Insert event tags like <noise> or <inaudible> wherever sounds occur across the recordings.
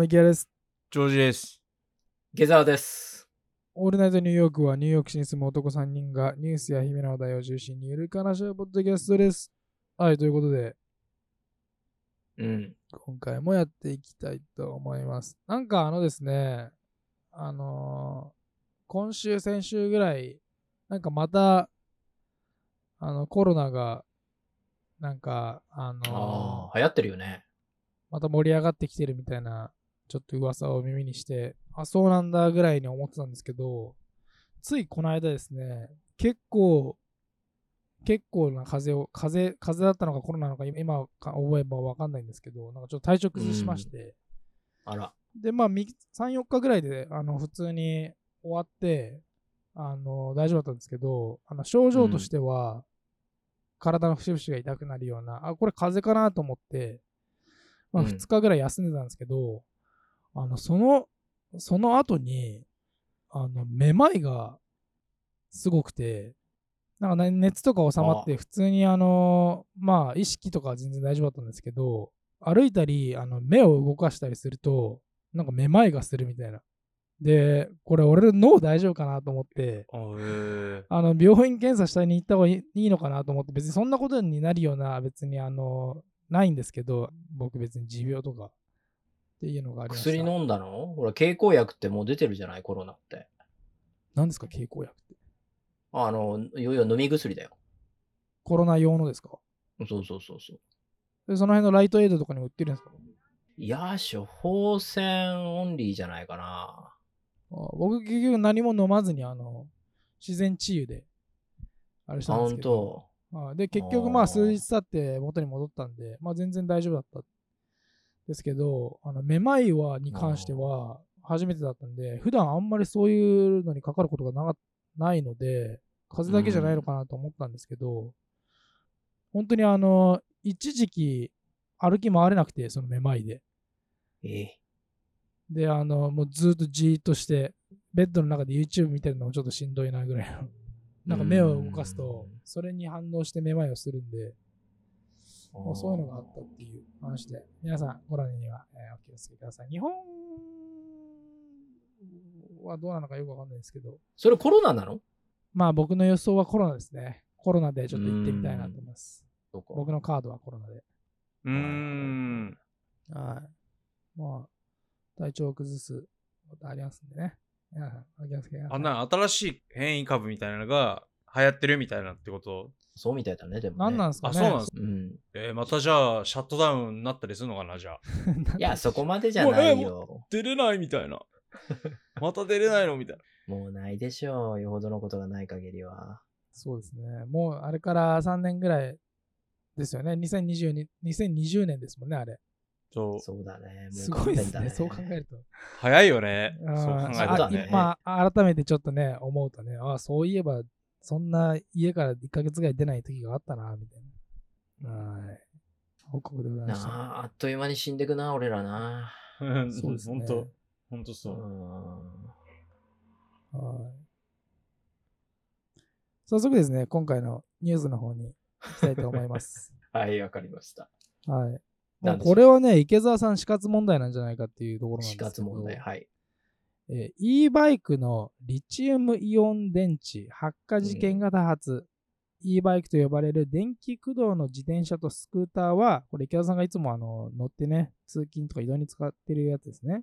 も、池谷です。ジョージです。下沢です。オールナイトニューヨークはニューヨーク市に住む男3人がニュースや日々の話題を中心にゆるく話し合うポッドキャストです。はい、ということで、うん。今回もやっていきたいと思います。なんかあのですね、あのー今週、先週ぐらい、なんかまた、あの、コロナが、なんか、あのーああ、流行ってるよね。また盛り上がってきてるみたいな、ちょっと噂を耳にして、あ、そうなんだぐらいに思ってたんですけど、ついこの間ですね、結構、結構な風邪を、風邪、風邪だったのかコロナなのか、今今か覚えばわかんないんですけど、なんかちょっと体調崩しまして、あら。で、まあ、み3、4日ぐらいで、あの、普通に終わって、あの、大丈夫だったんですけど、あの、症状としては、体の節々が痛くなるような、あ、これ風邪かなと思って、まあ、うん。2日ぐらい休んでたんですけど、あの、その、その後に、あの、めまいがすごくて、なんかね熱とか収まって、普通にあの、まあ、意識とかは全然大丈夫だったんですけど、歩いたり、あの、目を動かしたりすると、なんかめまいがするみたいな。で、これ俺の脳大丈夫かなと思って、あの、病院検査したに行った方がいいいいのかなと思って、別にそんなことになるような、別にあの、ないんですけど、僕別に持病とかっていうのがありました。薬飲んだの？ほら、経口薬ってもう出てるじゃない、コロナって。何ですか、経口薬って？あの、いよいよ飲み薬だよ。コロナ用のですか？そうそうそうそう。でその辺のライトエイドとかにも売ってるんですか？いや、処方箋オンリーじゃないかな。あ僕結局何も飲まずに、あの、自然治癒で、あれしたんです本けど。当？はいで、結局まあーあ数日経って元に戻ったんで、まあ全然大丈夫だった。ですけど、あの、めまいは、に関しては初めてだったんで、普段あんまりそういうのにかかることがなかないので、風邪だけじゃないのかなと思ったんですけど、本当にあの、一時期歩き回れなくて、そのめまいで。ええ。で、あの、もうずっとじーっとして、ベッドの中で YouTube 見てるのもちょっとしんどいなぐらいの。なんか目を動かすと、それに反応してめまいをするんで、そういうのがあったっていう話で、皆さん、コロナには、えーお気をつけください。日本はどうなのかよくわかんないですけど、それコロナなの？まあ僕の予想はコロナですね。コロナでちょっと行ってみたいなと思います。僕のカードはコロナで。うーん。はい。まあ、体調を崩すことありますんでね。皆さん、お気をつけください。あんな新しい変異株みたいなのが流行ってるみたいなってこと？そうみたいだね、でも、ね。あ、何なんですかねそうなんです。うん。えーまたじゃあ、シャットダウンになったりするのかな、じゃあ。<laughs> いや、そこまでじゃないよ。出れないみたいな。<laughs> また出れないのみたいな。もうないでしょう。よほどのことがない限りは。そうですね。もうあれから3年ぐらいですよね。2022 2020年ですもんね、あれ。そう。そうだね。もうすごいですね。そう考えると。早いよね。そう考えるとねだね。まあ、改めてちょっとね、思うとね、あそういえば、そんな家から1ヶ月ぐらい出ない時があったな、みたいな。はい。報告でございました。なあ、あっという間に死んでくな、俺らな。うんそうですねほんと、ほんとうそう。ん。はい。早速ですね、今回のニュースの方に行きたいと思います。<laughs> はい、わかりました。はい。これはね、池澤さん死活問題なんじゃないかっていうところなんです死けど。活問題、はい。えー e バイクのリチウムイオン電池発火事件が多発。e バイクと呼ばれる電気駆動の自転車とスクーターは、これ池田さんがいつもあの乗ってね、通勤とか移動に使ってるやつですね。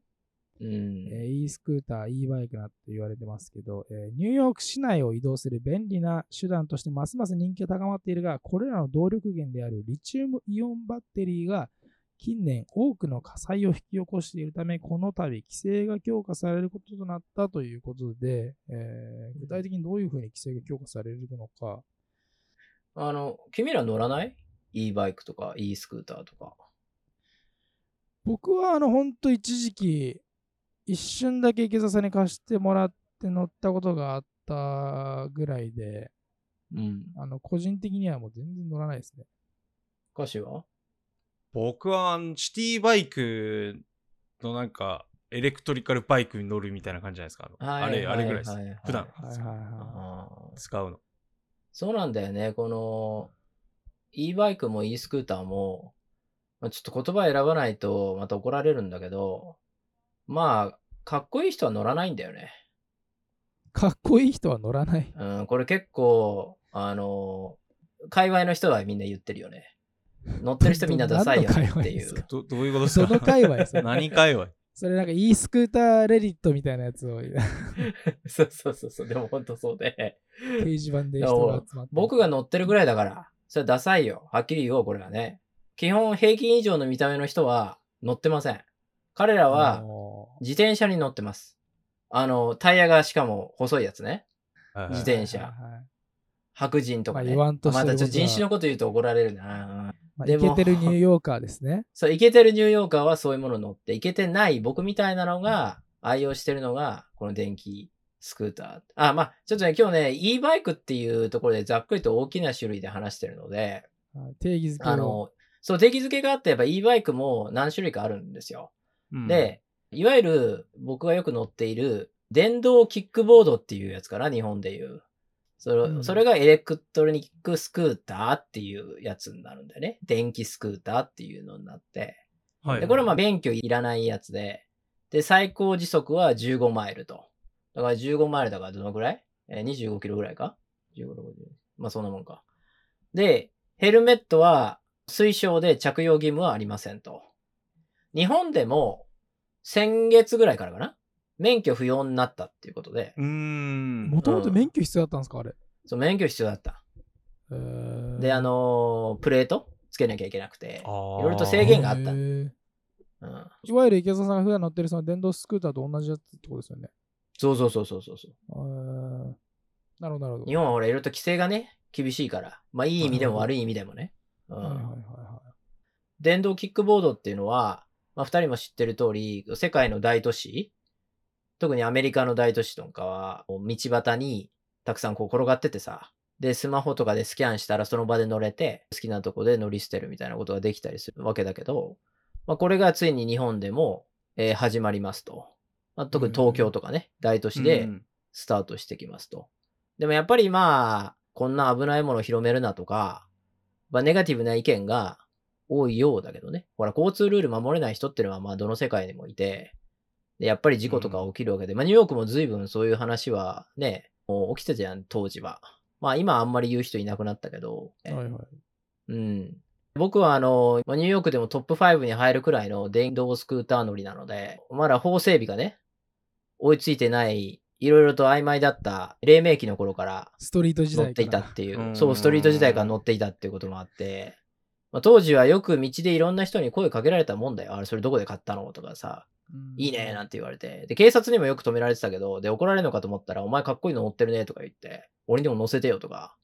うん。えー e スクーター、e バイクなって言われてますけど、えーニューヨーク市内を移動する便利な手段としてますます人気が高まっているが、これらの動力源であるリチウムイオンバッテリーが近年多くの火災を引き起こしているため、この度規制が強化されることとなったということで、えー具体的にどういうふうに規制が強化されるのか、あの、君ら乗らない ?e バイクとか e スクーターとか。僕はあの本当一時期一瞬だけ池澤さんに貸してもらって乗ったことがあったぐらいで、うん。あの個人的にはもう全然乗らないですね。歌詞は僕はシティバイクのなんか、エレクトリカルバイクに乗るみたいな感じじゃないですか。あのあれ、あれぐらいです。普段はいはいはあー使うの。そうなんだよね。この e バイクも e スクーターも、まあ、ちょっと言葉選ばないとまた怒られるんだけど、まあ、かっこいい人は乗らないんだよね。かっこいい人は乗らない。うん、これ結構、あの界隈の人はみんな言ってるよね。乗ってる人みんなダサいよねっていう。どどういうことですか？その界隈何界隈？それなんか e スクーターレディットみたいなやつを <laughs> そうそうそうそう、でも本当そうで。掲示板で人が集まって。僕が乗ってるぐらいだから、それダサいよ。はっきり言おう、これはね。基本平均以上の見た目の人は乗ってません。彼らはお自転車に乗ってます。あの、タイヤがしかも細いやつね。はい自転車白人とかね。まあまたちょっと人種のこと言うと怒られるな。まあ、でもイケてるニューヨーカーですね。<laughs> そう、イケてるニューヨーカーはそういうもの乗って、イケてない僕みたいなのが愛用してるのが、この電気スクーター。あ、まあ、ちょっとね、今日ね、e バイクっていうところでざっくりと大きな種類で話してるので、はい定義づけをあの、そう、定義づけがあって、やっぱ e バイクも何種類かあるんですよ。うんで、いわゆる僕がよく乗っている電動キックボードっていうやつかな、日本でいう。それ,、うんそれがエレクトロニックスクーターっていうやつになるんだよね。電気スクーターっていうのになって。はいで、これはまあ免許いらないやつで、で、最高時速は15マイルと。だから15マイルだからどのぐらい？えー ?25 キロぐらいか ?15、60。まあそんなもんか。で、ヘルメットは推奨で着用義務はありませんと。日本でも先月ぐらいからかな？免許不要になったっていうことで、うーん。もともと免許必要だったんですか、あれ？そう免許必要だった。えーで、あのープレートつけなきゃいけなくて、いろいろと制限があったうん。いわゆる池澤さんが普段乗ってるその電動スクーターと同じやつってことですよね。そうそうそうそうそうなるほど、なるほど。日本はほらいろいろと規制がね、厳しいから。まあいい意味でも悪い意味でもね。うんはいはいはいは電動キックボードっていうのは、まあ二人も知ってる通り、世界の大都市、特にアメリカの大都市とかは、道端にたくさんこう転がっててさ、で、スマホとかでスキャンしたらその場で乗れて、好きなとこで乗り捨てるみたいなことができたりするわけだけど、まあこれがついに日本でも、えー始まりますと。まあ、特に東京とかね、大都市で、うんスタートしてきますと。でもやっぱりまあ、こんな危ないものを広めるなとか、まあネガティブな意見が多いようだけどね。ほら、交通ルール守れない人っていうのはまあどの世界にもいて、で、やっぱり事故とか起きるわけで、まあニューヨークも随分そういう話はね、もう起きてたじゃん、当時は。まあ今あんまり言う人いなくなったけど、い。はいはい。うん。僕はあの、まあニューヨークでもトップ5に入るくらいの電動スクーター乗りなので、まだ法整備がね、追いついてない、いろいろと曖昧だった黎明期の頃からストリート時代乗っていたっていうう、んそう、ストリート時代から乗っていたっていうこともあって、まあ、当時はよく道でいろんな人に声かけられたもんだよ。あれ、それどこで買ったの？とかさ、うんいいねなんて言われて。で、警察にもよく止められてたけど、で、怒られるのかと思ったら、お前かっこいいの乗ってるねとか言って、俺にも乗せてよとか、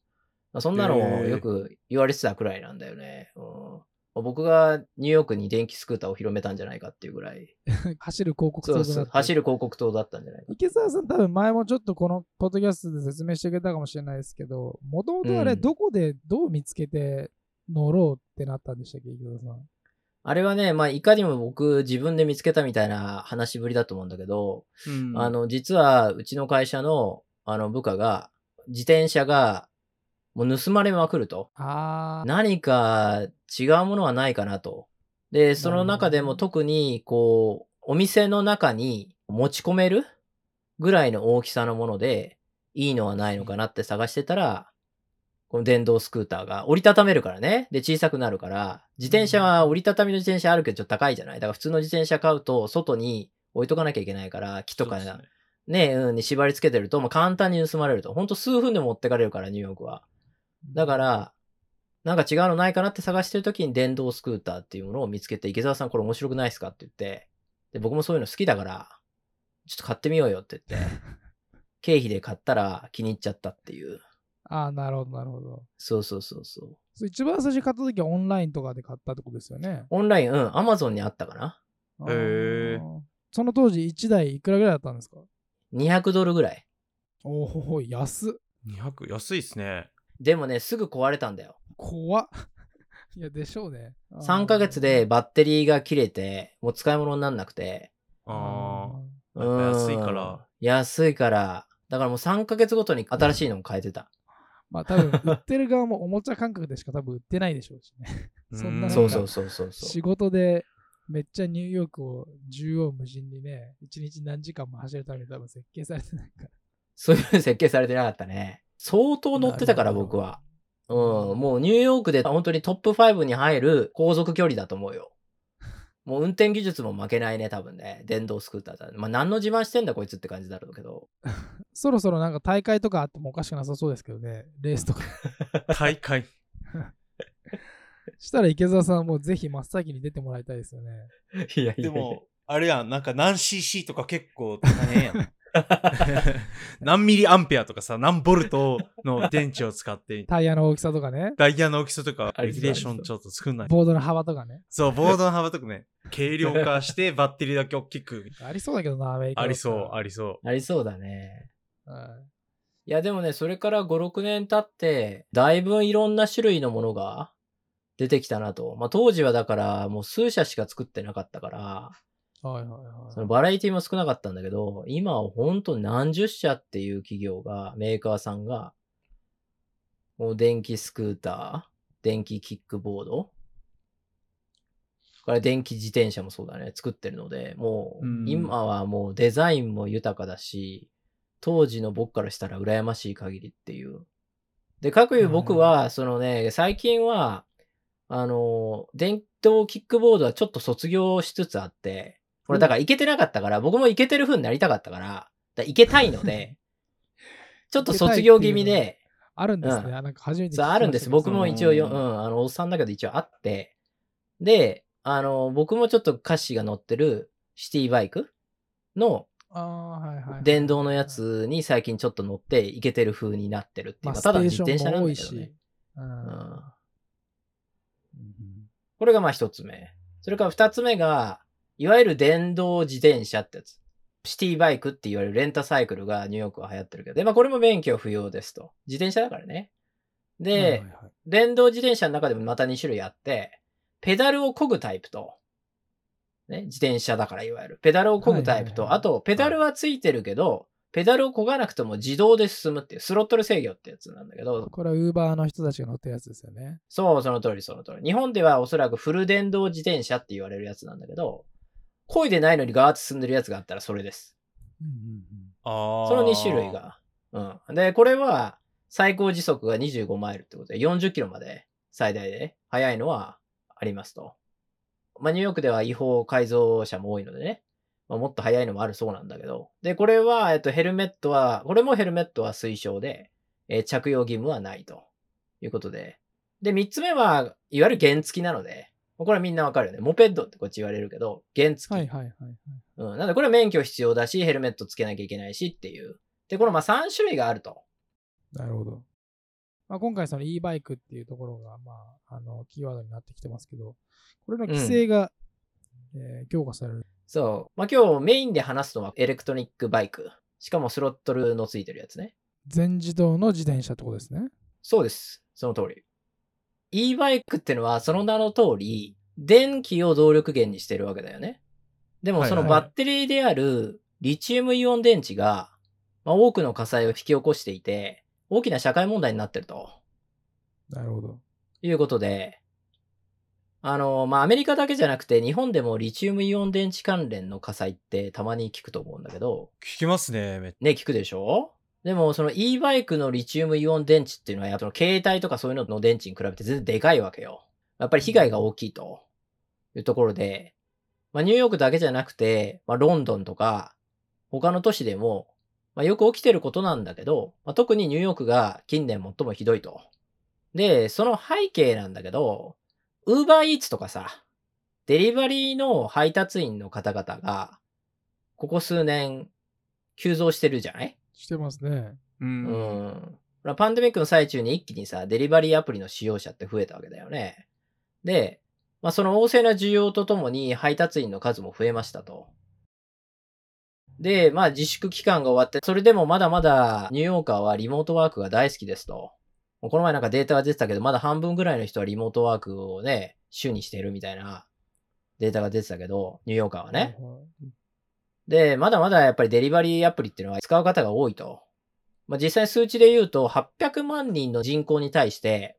まあ、そんなのをよく言われてたくらいなんだよね。うんまあ僕がニューヨークに電気スクーターを広めたんじゃないかっていうぐらい、<laughs> 走る広告そうそう、走る。る広告塔だったんじゃないか。池澤さん多分前もちょっとこのポッドキャストで説明してくれたかもしれないですけど、もともとあれうんどこでどう見つけて乗ろうってなったんでしたっけ、池澤さん。あれはね、まあ、いかにも僕自分で見つけたみたいな話ぶりだと思うんだけど、うんあの、実は、うちの会社の、あの、部下が、自転車が、もう盗まれまくると。あ何か違うものはないかなと。で、その中でも特に、こう、お店の中に持ち込めるぐらいの大きさのもので、いいのはないのかなって探してたら、この電動スクーターが折りたためるからね。で、小さくなるから、自転車は折りたたみの自転車あるけどちょっと高いじゃない？だから普通の自転車買うと、外に置いとかなきゃいけないから、木とかねね、うん、に縛り付けてると、まあ、簡単に盗まれると。ほんと数分でも持ってかれるから、ニューヨークは。だから、なんか違うのないかなって探してる時に電動スクーターっていうものを見つけて、池澤さんこれ面白くないですか？って言って、で、僕もそういうの好きだから、ちょっと買ってみようよって言って、<laughs> 経費で買ったら気に入っちゃったっていう。ああ、なるほど、なるほど。そうそうそうそう。そう一番最初に買った時はオンラインとかで買ったってことですよね。オンライン、うん、アマゾンにあったかなへーその当時1台いくらぐらいだったんですか ?200 ドルぐらい。おお、安っ。200安いっすね。でもね、すぐ壊れたんだよ。怖っ。<laughs> いや、でしょうね。3ヶ月でバッテリーが切れて、もう使い物になんなくて、ああ安いかうんら。。安いから。だからもう3ヶ月ごとに新しいのを変えてた。まあ多分、売ってる側もおもちゃ感覚でしか多分売ってないでしょうしね。<laughs> そんなそうそうそうそう。仕事でめっちゃニューヨークを縦横無尽にね、一日何時間も走るために多分設計されてないから。そういう設計されてなかったね。相当乗ってたから僕は。うん、もうニューヨークで本当にトップ5に入る航続距離だと思うよ。もう運転技術も負けないね、多分ね。電動スクーターだ。まあ何の自慢してんだこいつって感じだろうけど。<laughs> そろそろなんか大会とかあってもおかしくなさそうですけどね。レースとか。<laughs> 大会。<laughs> したら池澤さんもぜひ真っ先に出てもらいたいですよね。いやいやでも、あれやん、なんか何 cc とか結構大変やん。<laughs> 何ミリアンペアとかさ、何ボルトの電池を使って、タイヤの大きさとかね。ダイヤの大きさとか、レギュレーションちょっと作んない。ボードの幅とかね。そう、ボードの幅とかね、軽量化してバッテリーだけ大きく。ありそうだけどな、アメリカありそう、あありそありそうだね。はいいやでもね、それから5、6年経って、だいぶいろんな種類のものが出てきたなと。まあ当時はだからもう数社しか作ってなかったから、はいはいはい。そのバラエティも少なかったんだけど、今はほんと何十社っていう企業が、メーカーさんが、もう電気スクーター、電気キックボード、これ電気自転車もそうだね、作ってるので、もううん今はもうデザインも豊かだし、当時の僕からしたら羨ましい限りっていう。で、かくいう僕は、そのね、最近は、あの、電動キックボードはちょっと卒業しつつあって、これだからいけてなかったから、僕もいけてる風になりたかったから、だからいけたいので、<laughs> ちょっと卒業気味で、あるんですね。うんあなんか初めてあるんです。僕も一応よ、ううんん、あの、おっさんだけど一応あって、で、あの、僕もちょっと歌詞が載ってるシティバイクの。電動のやつに最近ちょっと乗っていけてる風になってるっていう。まあ、まあステーショただ自転車なんだけどねうんこれがまあ一つ目。それから二つ目が、いわゆる電動自転車ってやつ。シティバイクって言われるレンタサイクルがニューヨークは流行ってるけど、で、まあこれも免許不要ですと。自転車だからね。で、はいはいはい電動自転車の中でもまた2種類あって、ペダルを漕ぐタイプと、ね、自転車だからいわゆる。ペダルを漕ぐタイプと、はいはいはいあと、ペダルはついてるけど、ペダルを漕がなくても自動で進むっていう、スロットル制御ってやつなんだけど、これはウーバーの人たちが乗ってるやつですよね。そう、その通り、その通り。日本ではおそらくフル電動自転車って言われるやつなんだけど、漕いでないのにガーッと進んでるやつがあったらそれです。うんうん。その2種類。が。うん。で、これは最高時速が25マイルってことで40キロまで最大で速いのはありますと。まあ、ニューヨークでは違法改造車も多いのでね。まあ、もっと速いのもあるそうなんだけど。で、これは、えっと、ヘルメットは、これもヘルメットは推奨で、えー着用義務はないということで。で、3つ目は、いわゆる原付きなので、これはみんなわかるよね。モペッドってこっち言われるけど、原付き。はいはいはいはい。うん。なんでこれは免許必要だし、ヘルメットつけなきゃいけないしっていう。で、このまあ3種類があると。なるほど。まあ、今回その e バイクっていうところが、まあ、あの、キーワードになってきてますけど、これの規制が、えー強化される。そう。まあ今日メインで話すのはエレクトニックバイク。しかもスロットルのついてるやつね。全自動の自転車ってことですね。そうです。その通り。E バイクってのはその名の通り、電気を動力源にしてるわけだよね。でもそのバッテリーであるリチウムイオン電池が、まあ、多くの火災を引き起こしていて、大きな社会問題になってると。なるほど。いうことで、あの、まあ、アメリカだけじゃなくて、日本でもリチウムイオン電池関連の火災ってたまに聞くと思うんだけど、聞きますね、めっね、聞くでしょ？でも、その e バイクのリチウムイオン電池っていうのは、やっぱ携帯とかそういうのの電池に比べて全然でかいわけよ。やっぱり被害が大きいというところで、まあ、ニューヨークだけじゃなくて、まあ、ロンドンとか、他の都市でも、まあ、よく起きてることなんだけど、まあ、特にニューヨークが近年最もひどいと。で、その背景なんだけど、ウーバーイーツとかさ、デリバリーの配達員の方々が、ここ数年、急増してるじゃない？してますね。う。うんパンデミックの最中に一気にさ、デリバリーアプリの使用者って増えたわけだよね。で、まあ、その旺盛な需要とともに配達員の数も増えましたと。で、まあ自粛期間が終わって、それでもまだまだニューヨーカーはリモートワークが大好きですと。もうこの前なんかデータが出てたけど、まだ半分ぐらいの人はリモートワークをね、週にしてるみたいなデータが出てたけど、ニューヨーカーはね。で、まだまだやっぱりデリバリーアプリっていうのは使う方が多いと。まあ、実際数値で言うと、800万人の人口に対して、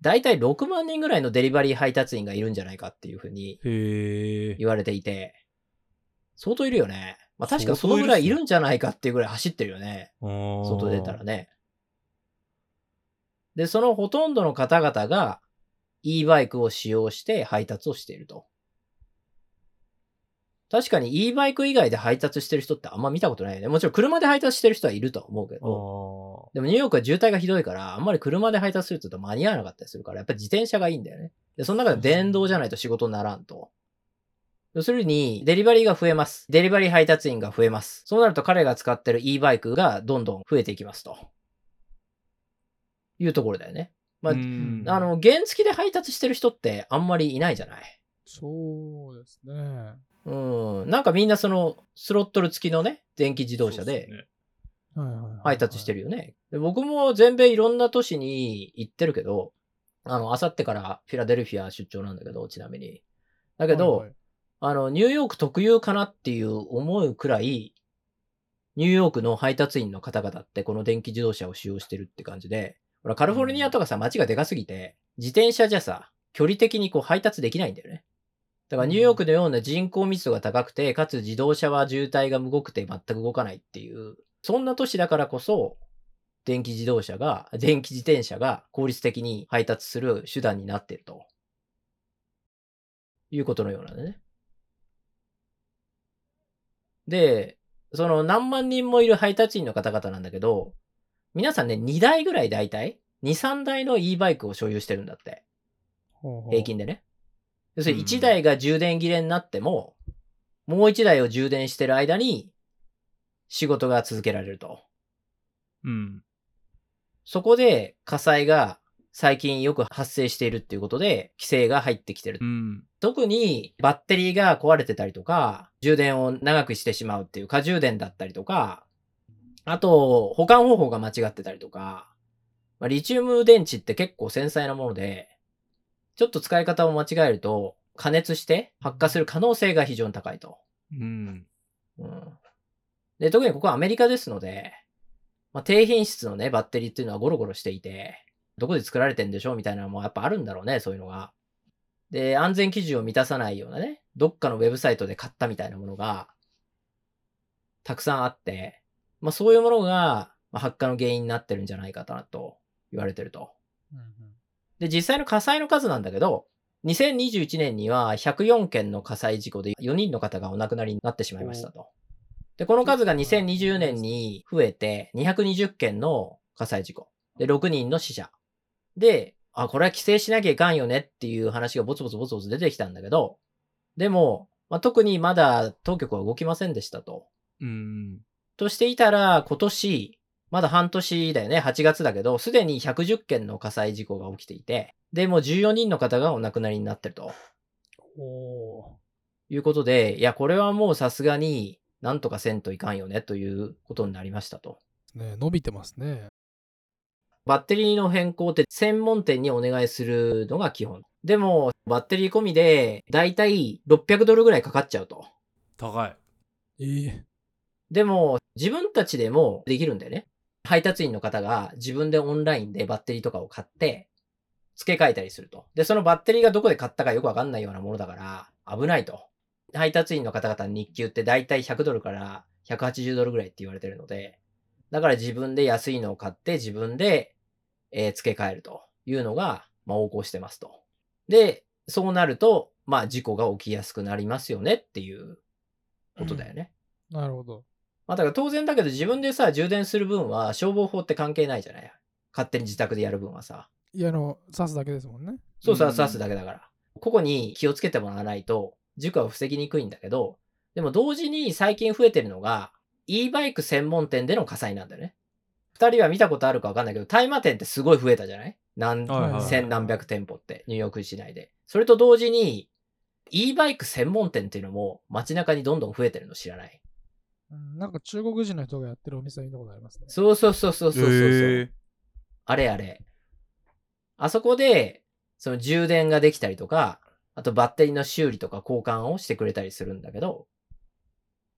だいたい6万人ぐらいのデリバリー配達員がいるんじゃないかっていうふうに言われていて、相当いるよね。まあ確かそのぐらいいるんじゃないかっていうぐらい走ってるよね。外出たらね。で、そのほとんどの方々が e バイクを使用して配達をしていると。確かに e バイク以外で配達してる人ってあんま見たことないよね。もちろん車で配達してる人はいるとは思うけど。でもニューヨークは渋滞がひどいから、あんまり車で配達すると間に合わなかったりするから、やっぱり自転車がいいんだよね。で、その中で電動じゃないと仕事にならんと。要するに、デリバリーが増えます。デリバリー配達員が増えます。そうなると彼が使ってる e バイクがどんどん増えていきますと。いうところだよね。まあ、あの、原付で配達してる人ってあんまりいないじゃないそうですね。うん。なんかみんなその、スロットル付きのね、電気自動車で、配達してるよね。で僕も全米いろんな都市に行ってるけど、あの、あさってからフィラデルフィア出張なんだけど、ちなみに。だけど、はいはい、あの、ニューヨーク特有かなっていう思うくらい、ニューヨークの配達員の方々ってこの電気自動車を使用してるって感じで、ほら、カリフォルニアとかさ、街がでかすぎて、自転車じゃさ、距離的にこう配達できないんだよね。だからニューヨークのような人口密度が高くて、かつ自動車は渋滞が動くて全く動かないっていう、そんな都市だからこそ、電気自動車が、電気自転車が効率的に配達する手段になっていると。いうことのようなんでね。で、その何万人もいる配達員の方々なんだけど、皆さんね、2台ぐらい大体、2、3台の e バイクを所有してるんだって。平均でね。要するに1台が充電切れになっても、もう1台を充電してる間に、仕事が続けられると。うん。そこで火災が最近よく発生しているっていうことで、規制が入ってきてる。うん、特にバッテリーが壊れてたりとか、充電を長くしてしまうっていう過充電だったりとか、あと、保管方法が間違ってたりとか、まあ、リチウム電池って結構繊細なもので、ちょっと使い方を間違えると、加熱して発火する可能性が非常に高いと。うん。うん。で、特にここはアメリカですので、まあ、低品質のね、バッテリーっていうのはゴロゴロしていて、どこで作られてんでしょうみたいなのもやっぱあるんだろうね、そういうのが。で、安全基準を満たさないようなね、どっかのウェブサイトで買ったみたいなものが、たくさんあって、まあそういうものが、まあ、発火の原因になってるんじゃないかなと言われてると。うんうん、で、実際の火災の数なんだけど、2021年には104件の火災事故で4人の方がお亡くなりになってしまいましたと。で、この数が2020年に増えて220件の火災事故。で、6人の死者。で、あ、これは規制しなきゃいかんよねっていう話がボツボツボツボツ出てきたんだけど、でも、まあ、特にまだ当局は動きませんでしたと。うん。としていたら、今年、まだ半年だよね、8月だけど、すでに110件の火災事故が起きていて、で、もう14人の方がお亡くなりになってると。おいうことで、いや、これはもうさすがになんとかせんといかんよねということになりましたと。ね伸びてますね。バッテリーの変更って専門店にお願いするのが基本。でも、バッテリー込みで、だいたい600ドルぐらいかかっちゃうと。高い。ええでも、自分たちでもできるんだよね。配達員の方が自分でオンラインでバッテリーとかを買って、付け替えたりすると。で、そのバッテリーがどこで買ったかよくわかんないようなものだから、危ないと。配達員の方々の日給ってだいたい100ドルから180ドルぐらいって言われてるので、だから自分で安いのを買って自分でえ、付け替えるというのが、まあ、横行してますと。で、そうなると、まあ、事故が起きやすくなりますよねっていうことだよね。うん、なるほど。まあ、だから当然だけど自分でさ、充電する分は消防法って関係ないじゃない？勝手に自宅でやる分はさ。いや、あの、刺すだけですもんね。そうそう、刺すだけだから。ここに気をつけてもらわないと、事故は防ぎにくいんだけど、でも同時に最近増えてるのが、e バイク専門店での火災なんだよね。二人は見たことあるかわかんないけど、大麻店ってすごい増えたじゃない？何、千何百店舗って、ニューヨーク市内で。それと同時に、e バイク専門店っていうのも街中にどんどん増えてるの知らない？うん、なんか中国人の人がやってるお店見たことありますね。そうそうそうそうそうそう、えー、あれあれ。あそこで、その充電ができたりとか、あとバッテリーの修理とか交換をしてくれたりするんだけど、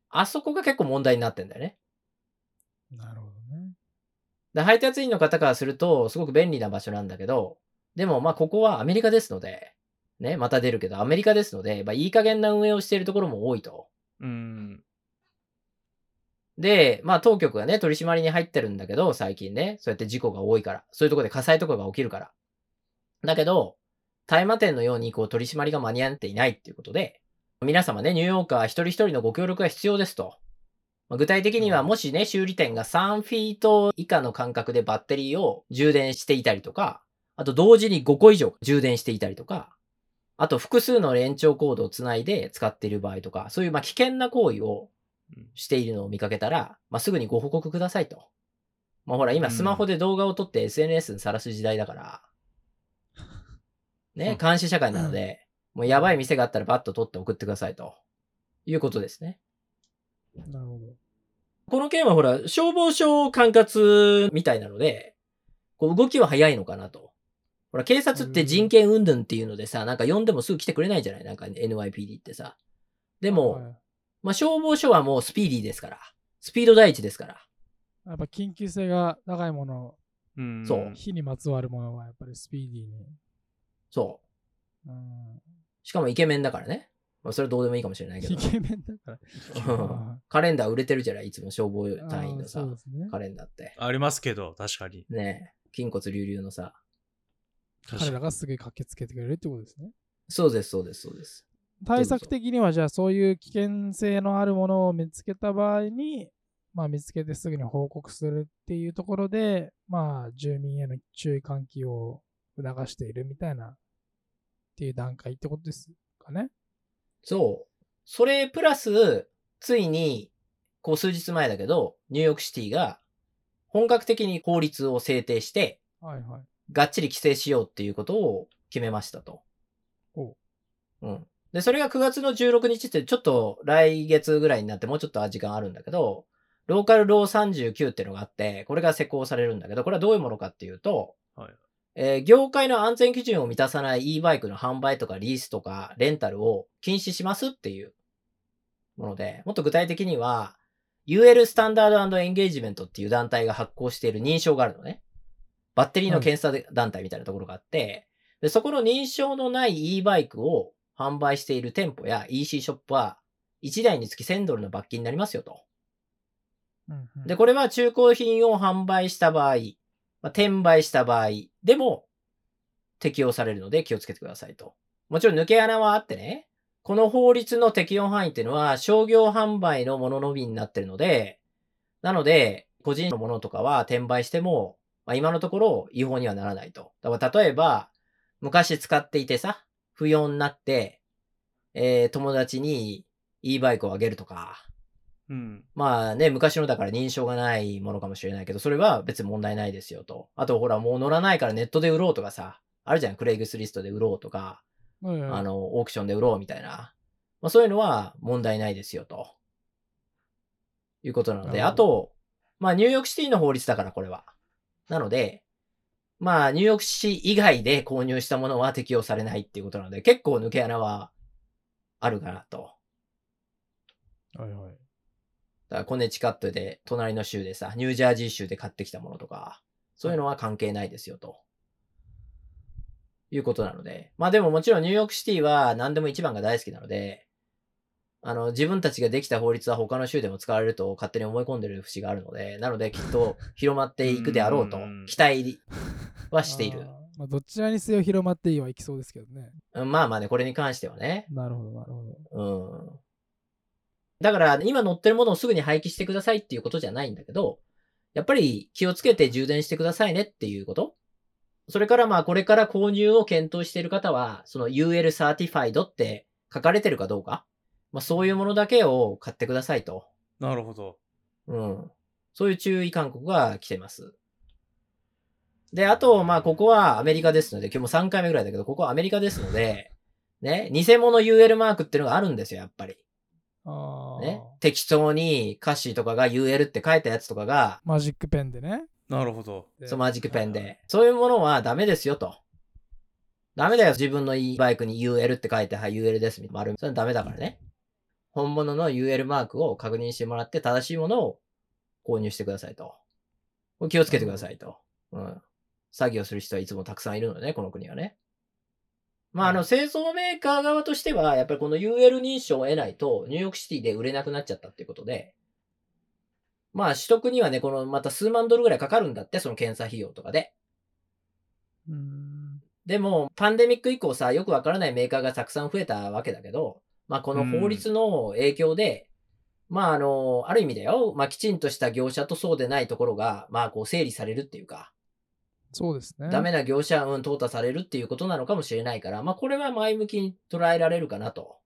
あそこが結構問題になってんだよね。なるほどね。で配達員の方からすると、すごく便利な場所なんだけど、でもまあここはアメリカですので、ね、また出るけどアメリカですので、まあいい加減な運営をしているところも多いと。うん。で、まあ当局がね、取り締まりに入ってるんだけど、最近ね、そうやって事故が多いから、そういうところで火災とかが起きるから。だけど、大麻店のようにこう取り締まりが間に合っていないっていうことで、皆様ね、ニューヨーカー一人一人のご協力が必要ですと。まあ、具体的には、もしね、修理店が3フィート以下の間隔でバッテリーを充電していたりとか、あと同時に5個以上充電していたりとか、あと複数の延長コードをつないで使っている場合とか、そういうまあ危険な行為をしているのを見かけたら、まあ、すぐにご報告くださいと。まあほら、今スマホで動画を撮って SNS にさらす時代だから、<laughs> ね、監視社会なので、もうやばい店があったらバッと撮って送ってくださいと。いうことですね。なるほど。この件はほら、消防署管轄みたいなので、こう動きは早いのかなと。ほら、警察って人権云々っていうのでさ、なんか呼んでもすぐ来てくれないじゃない？なんか NYPD ってさ。でも、はい、まあ消防署はもうスピーディーですから。スピード第一ですから。やっぱ緊急性が高いもの、うん、そう。火にまつわるものはやっぱりスピーディーに。そう。うん、しかもイケメンだからね。まあ、それどうでもいいかもしれないけど。イケメンだから。<laughs> カレンダー売れてるじゃない、いつも消防隊員のさ、ね、カレンダーって。ありますけど、確かに。ね筋骨隆々のさ。彼らがすぐ駆けつけてくれるってことですね。そうです、そうです、そうです。対策的には、じゃあそういう危険性のあるものを見つけた場合に、まあ見つけてすぐに報告するっていうところで、まあ住民への注意喚起を促しているみたいなっていう段階ってことですかね。そう。それプラス、ついに、こう数日前だけど、ニューヨークシティが本格的に法律を制定して、はいはい。がっちり規制しようっていうことを決めましたと。おうん。で、それが9月の16日ってちょっと来月ぐらいになってもうちょっと時間あるんだけど、ローカルロー39っていうのがあって、これが施行されるんだけど、これはどういうものかっていうと、はい。えー、業界の安全基準を満たさない e バイクの販売とかリースとかレンタルを禁止しますっていうもので、もっと具体的には、UL スタンダードエンゲージメントっていう団体が発行している認証があるのね。バッテリーの検査団体みたいなところがあって、でそこの認証のない e バイクを販売している店舗や EC ショップは、1台につき1000ドルの罰金になりますよと。うんうん、で、これは中古品を販売した場合、まあ、転売した場合でも適用されるので気をつけてくださいと。もちろん抜け穴はあってね、この法律の適用範囲っていうのは商業販売のもののみになってるので、なので、個人のものとかは転売しても、まあ、今のところ違法にはならないと。だから例えば、昔使っていてさ、不要になって、えー、友達に e バイクをあげるとか、うん。まあね、昔のだから認証がないものかもしれないけど、それは別に問題ないですよと。あとほら、もう乗らないからネットで売ろうとかさ、あるじゃん、クレイグスリストで売ろうとか、うん、あの、オークションで売ろうみたいな。まあそういうのは問題ないですよと。いうことなので、あと、まあニューヨークシティの法律だからこれは。なので、まあニューヨークシティ以外で購入したものは適用されないっていうことなので、結構抜け穴はあるかなと。はいはい。だからコネチカットで、隣の州でさ、ニュージャージー州で買ってきたものとか、そういうのは関係ないですよ、と。いうことなので。まあでももちろんニューヨークシティは何でも一番が大好きなので、あの、自分たちができた法律は他の州でも使われると勝手に思い込んでる節があるので、なのできっと広まっていくであろうと <laughs> 期待はしている。まあ、どちらにせよ広まっていいはいきそうですけどね。まあまあね、これに関してはね。なるほど、なるほど。うん。だから、今乗ってるものをすぐに廃棄してくださいっていうことじゃないんだけど、やっぱり気をつけて充電してくださいねっていうことそれからまあこれから購入を検討している方は、その UL サーティファイドって書かれてるかどうか、まあそういうものだけを買ってくださいと。なるほど。うん。そういう注意勧告が来てます。で、あと、まあここはアメリカですので、今日も3回目ぐらいだけど、ここはアメリカですので、<laughs> ね、偽物 UL マークっていうのがあるんですよ、やっぱり。ね、適当に歌詞とかが UL って書いたやつとかが、マジックペンでね。なるほど。そう、マジックペンで。そういうものはダメですよと。ダメだよ。自分のいいバイクに UL って書いて、はい、UL です。みたいな。丸。それはダメだからね。本物の UL マークを確認してもらって、正しいものを購入してくださいと。気をつけてくださいと。うん。作業する人はいつもたくさんいるのね、この国はね。まあ、あの、製造メーカー側としては、やっぱりこの UL 認証を得ないと、ニューヨークシティで売れなくなっちゃったっていうことで、まあ、取得にはね、この、また数万ドルぐらいかかるんだって、その検査費用とかで。うんでも、パンデミック以降さ、よくわからないメーカーがたくさん増えたわけだけど、まあ、この法律の影響で、まあ、あの、ある意味だよ、まあ、きちんとした業者とそうでないところが、まあ、こう、整理されるっていうか、そうですね。ダメな業者、うん、淘汰されるっていうことなのかもしれないから、まあ、これは前向きに捉えられるかなと。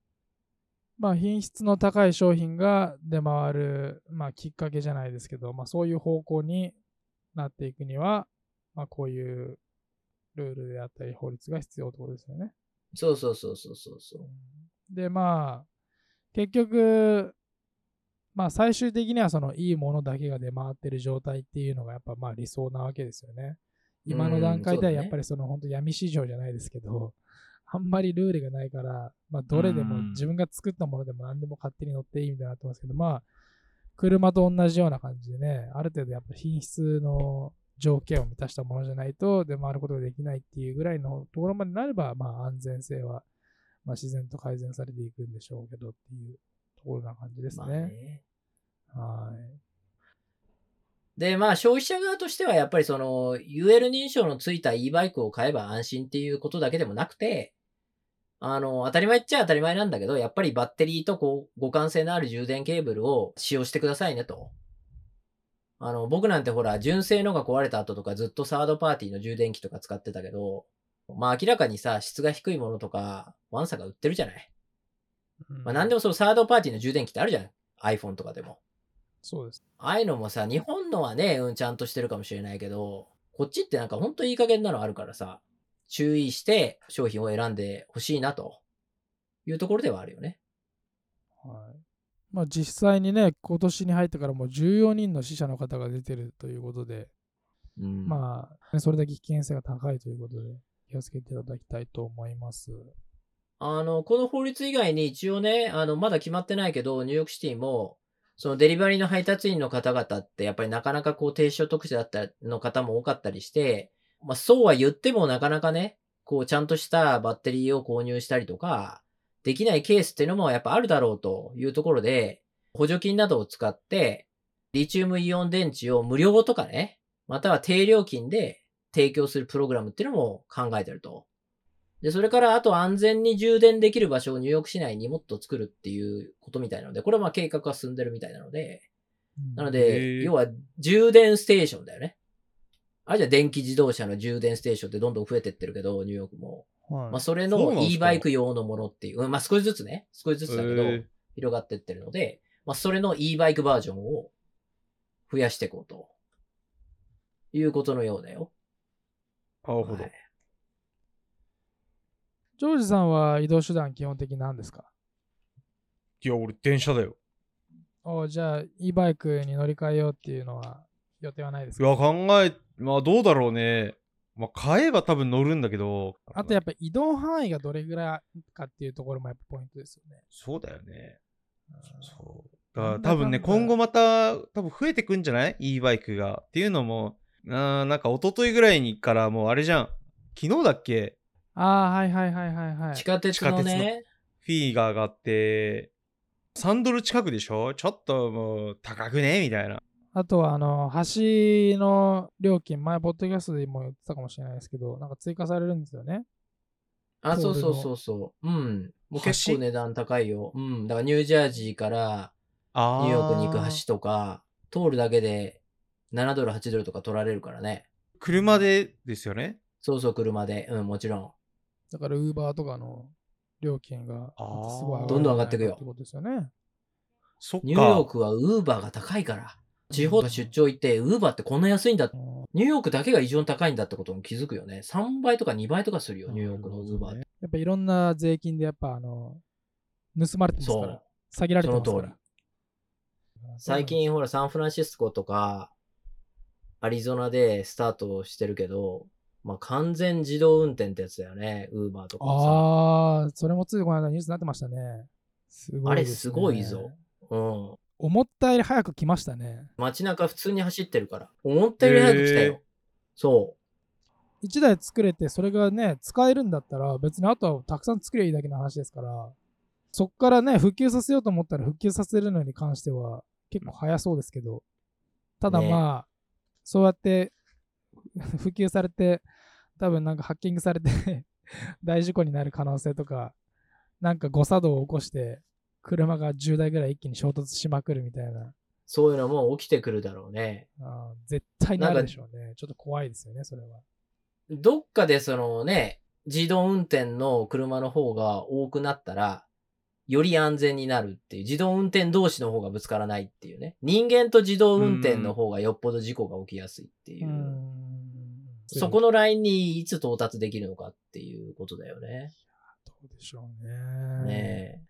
まあ、品質の高い商品が出回る、まあ、きっかけじゃないですけど、まあ、そういう方向になっていくには、まあ、こういうルールであったり、法律が必要ってことですよね。そうそうそうそうそうそう。で、まあ、結局、まあ、最終的にはそのいいものだけが出回ってる状態っていうのがやっぱまあ理想なわけですよね。今の段階ではやっぱりその本当闇市場じゃないですけど、<laughs> あんまりルールがないから、まあ、どれでも自分が作ったものでも何でも勝手に乗っていいみたいになってますけど、まあ、車と同じような感じでね、ある程度やっぱ品質の条件を満たしたものじゃないと出回ることができないっていうぐらいのところまでなれば、まあ安全性は、まあ、自然と改善されていくんでしょうけどっていうところな感じですね。まあ、ねはい。で、まあ消費者側としてはやっぱりその UL 認証のついた e バイクを買えば安心っていうことだけでもなくて、あの、当たり前っちゃ当たり前なんだけど、やっぱりバッテリーとこう互換性のある充電ケーブルを使用してくださいねと。あの、僕なんてほら、純正のが壊れた後とかずっとサードパーティーの充電器とか使ってたけど、まあ明らかにさ、質が低いものとか、ワンサが売ってるじゃない。まあ何でもそのサードパーティーの充電器ってあるじゃん。iPhone とかでも。そうです。ああいうのもさ、日本のはね、うん、ちゃんとしてるかもしれないけど、こっちってなんかほんといい加減なのあるからさ、注意して商品を選んでほしいなというところではあるよね。はい。まあ実際にね、今年に入ってからもう14人の死者の方が出てるということで、うん、まあ、それだけ危険性が高いということで、気をつけていただきたいと思います。あの、この法律以外に一応ね、あの、まだ決まってないけど、ニューヨークシティも、そのデリバリーの配達員の方々ってやっぱりなかなかこう低所得者だったの方も多かったりして、まあそうは言ってもなかなかね、こうちゃんとしたバッテリーを購入したりとか、できないケースっていうのもやっぱあるだろうというところで、補助金などを使って、リチウムイオン電池を無料とかね、または低料金で提供するプログラムっていうのも考えてると。で、それからあと安全に充電できる場所をニューヨーク市内にもっと作るっていうことみたいなので、これはまあ計画が進んでるみたいなので、なので、要は充電ステーションだよね。あれじゃ電気自動車の充電ステーションってどんどん増えてってるけど、ニューヨークも。はい、まあそれの e バイク用のものっていう、まあ少しずつね、少しずつだけど、広がってってるので、まあそれの e バイクバージョンを増やしていこうと。いうことのようだよ。なるほど。はいジョージさんは移動手段基本的なんですか？いや、俺電車だよ。おじゃあ、e バイクに乗り換えようっていうのは予定はないですか？いや、考え、まあどうだろうね。まあ買えば多分乗るんだけど。あとやっぱ移動範囲がどれぐらいかっていうところもやっぱポイントですよね。そうだよね。そう。だ多分ね、今後また多分増えてくんじゃない ?e バイクが。っていうのも、あなんか一昨日ぐらいにからもうあれじゃん。昨日だっけ？ああ、はいはいはいはいはい。地下鉄のね。フィーが上がって、3ドル近くでしょ？ちょっともう高くね？みたいな。あとは、あの、橋の料金、前、ポッドキャストでも言ってたかもしれないですけど、なんか追加されるんですよね。あ、そうそうそうそう。うん。もう結構値段高いよ。うん。だからニュージャージーからニューヨークに行く橋とか、通るだけで7ドル、8ドルとか取られるからね。車でですよね？そうそう、車で。うん、もちろん。だから、ウーバーとかの料金がすごいどんどん上がっていくよ。ってことですよね。そっか。ニューヨークはウーバーが高いから。地方出張行って、ウーバーってこんな安いんだ。ニューヨークだけが異常に高いんだってことも気づくよね。3倍とか2倍とかするよ、ニューヨークのウーバーって。やっぱいろんな税金でやっぱあの、盗まれてますから。下げられてますから。最近ほらサンフランシスコとか、アリゾナでスタートしてるけど、まあ、完全自動運転ってやつだよね、ウーバーとかああ、それもついこの間ニュースになってましたね。すごい、ね、あれすごいぞ。うん。思ったより早く来ましたね。街中普通に走ってるから。思ったより早く来たよ。えー、そ1台作れて、それがね、使えるんだったら、別にあとはたくさん作ればいいだけの話ですから、そっからね、普及させようと思ったら復旧させるのに関しては結構早そうですけど、ただねまあ、そうやって <laughs> 普及されて、多分なんかハッキングされて <laughs> 大事故になる可能性とか、なんか誤作動を起こして、車が10台ぐらい一気に衝突しまくるみたいな、そういうのも起きてくるだろうね。あー絶対なるでしょうね。ちょっと怖いですよね、それは。どっかでそのね、自動運転の車の方が多くなったら、より安全になるっていう、自動運転同士の方がぶつからないっていうね。人間と自動運転の方がよっぽど事故が起きやすいっていうう。んそこのラインにいつ到達できるのかっていうことだよね。どうでしょうね。ね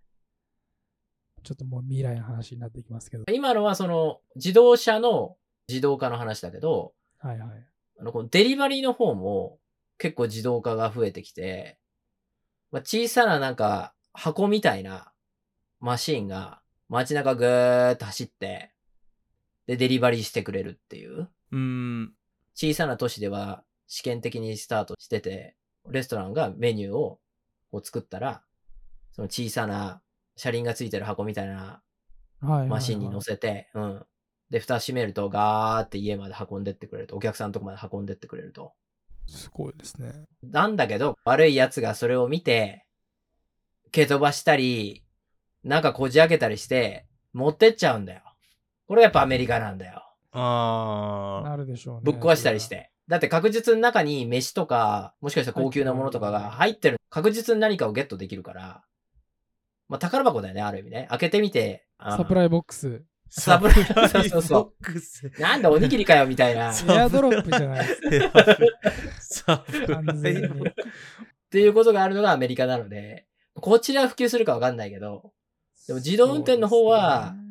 ちょっともう未来の話になっていきますけど。え今のはその自動車の自動化の話だけど、はいはい。あのこのデリバリーの方も結構自動化が増えてきて、まあ、小さななんか箱みたいなマシーンが街中ぐーっと走って、で、デリバリーしてくれるっていう。うーん。小さな都市では試験的にスタートしてて、レストランがメニューをこう作ったら、その小さな車輪がついてる箱みたいなマシンに乗せて、うん。で、蓋閉めるとガーって家まで運んでってくれると、お客さんのとこまで運んでってくれると。すごいですね。なんだけど、悪い奴がそれを見て、蹴飛ばしたり、なんかこじ開けたりして、持ってっちゃうんだよ。これやっぱアメリカなんだよ。あなるでしょうね。ぶっ壊したりして。だって確実に中に飯とか、もしかしたら高級なものとかが入ってる。確実に何かをゲットできるから。まあ宝箱だよね、ある意味ね。開けてみて。あサプライボックス。サプライそうそうそうボックス。なんだおにぎりかよ、みたいな。エアドロップじゃないです <laughs> サプラ完全に。っていうことがあるのがアメリカなので、こちら普及するかわかんないけど、でも自動運転の方はね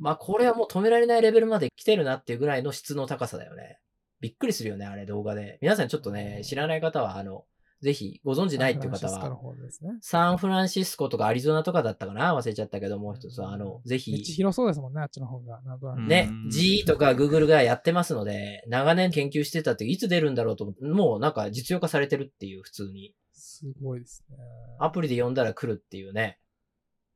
まあこれはもう止められないレベルまで来てるなっていうぐらいの質の高さだよね。びっくりするよね、あれ動画で。皆さんちょっとね、知らない方は、あの、ぜひご存知ないっていう方は。サンフランシスコとかアリゾナとかだったかな忘れちゃったけど、もう一つは、あの、ぜひ、広そうですもんね、あっちの方が。ねうん、G とか Google がやってますので、長年研究してたっていつ出るんだろうと思って、もうなんか実用化されてるっていう、普通に。すごいですね。アプリで呼んだら来るっていうね。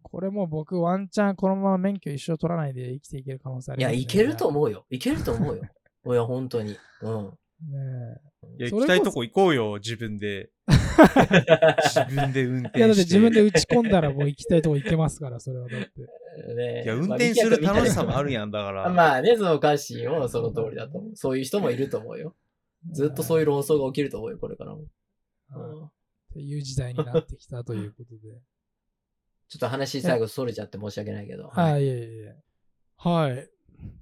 これもう僕ワンチャンこのまま免許一生取らないで生きていける可能性あいや、ります、ね。いけるとう。思うよ。いけると思うよ。<laughs> いや、本当に。うん。ねいや、行きたいとこ行こうよ、自分で。<laughs> 自分で運転して。えいや、だって自分で打ち込んだらもう行きたいとこ行けますから、それはだって。ねいや、運転する楽しさもあるやんだから。まあね、その歌詞もその通りだと思う。そういう人もいると思うよ。ずっとそういう論争が起きると思うよ、これからも。うんうんっていう時代になってきたということで。<laughs> ちょっと話最後それちゃって申し訳ないけど。はい、いえいえいえ。はい。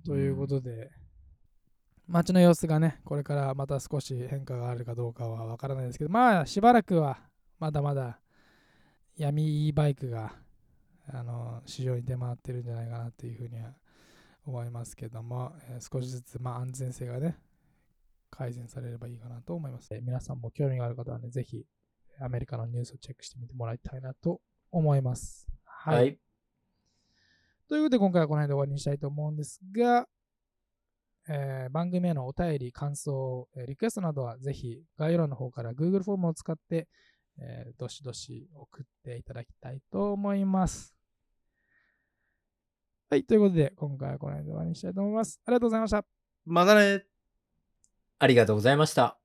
ということで、街の様子がね、これからまた少し変化があるかどうかはわからないですけど、まあ、しばらくはまだまだ闇 e バイクがあの市場に出回ってるんじゃないかなというふうには思いますけども、えー少しずつ、まあ、安全性がね、改善されればいいかなと思います。えー皆さんも興味がある方はね、ぜひアメリカのニュースをチェックしてみてもらいたいなと思います。ははい。ということで、今回はこの辺で終わりにしたいと思うんですが、えー番組へのお便り、感想、えーリクエストなどはぜひ概要欄の方から Google フォームを使って、えーどしどし送っていただきたいと思います。はい、ということで、今回はこの辺で終わりにしたいと思います。ありがとうございました。まだね。ありがとうございました。